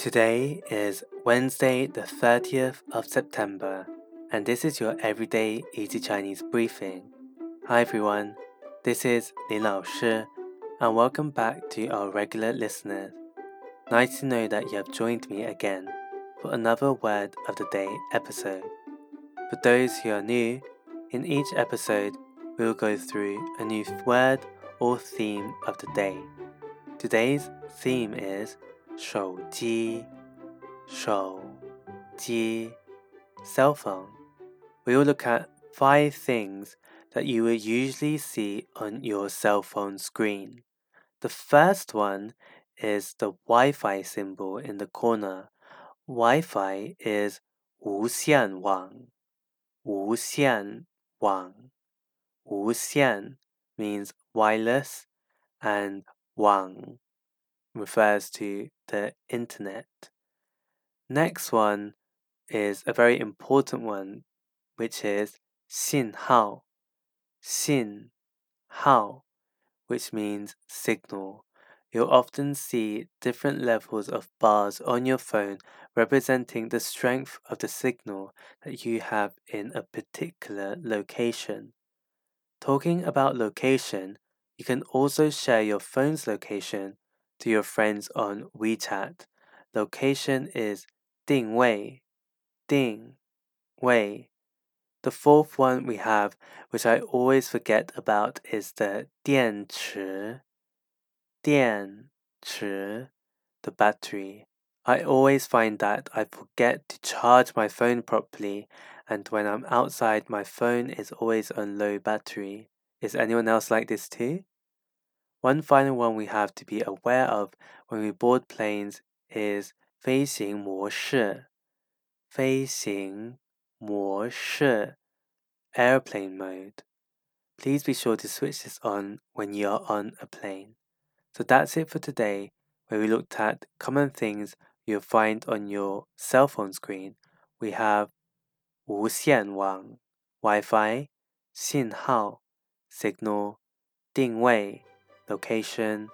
Today is Wednesday, the 30th of September, and this is your everyday easy Chinese briefing. Hi everyone, this is Lin Lao Shi, and welcome back to our regular listeners. Nice to know that you have joined me again for another Word of the Day episode. For those who are new, in each episode we will go through a new word or theme of the day. Today's theme is 手机,手机 cell phone. We will look at five things that you will usually see on your cell phone screen. The first one is the Wi-Fi symbol in the corner. Wi-Fi is 无线网,无线网,无线 means wireless and 网 refers to the internet. Next one is a very important one, which is xin hao, xin hao, which means signal. You'll often see different levels of bars on your phone representing the strength of the signal that you have in a particular location. Talking about location, you can also share your phone's location to your friends on WeChat. Location is 定位,定位. The fourth one we have, which I always forget about, is the 电池,电池, the battery. I always find that I forget to charge my phone properly, and when I'm outside, my phone is always on low battery. Is anyone else like this too? One final one we have to be aware of when we board planes is 飞行模式,飞行模式 airplane mode. Please be sure to switch this on when you are on a plane. So that's it for today, where we looked at common things you'll find on your cell phone screen. We have 无线网 Wi-Fi, 信号 signal, 定位 location,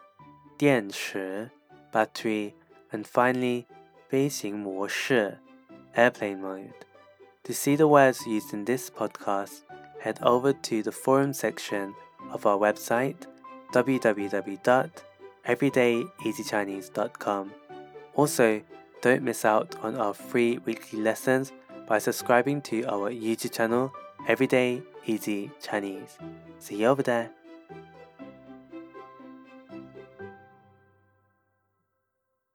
电池 battery, and finally 飞行模式 airplane mode. To see the words used in this podcast, head over to the forum section of our website www.everydayeasychinese.com. Also, don't miss out on our free weekly lessons by subscribing to our YouTube channel Everyday Easy Chinese. See you over there.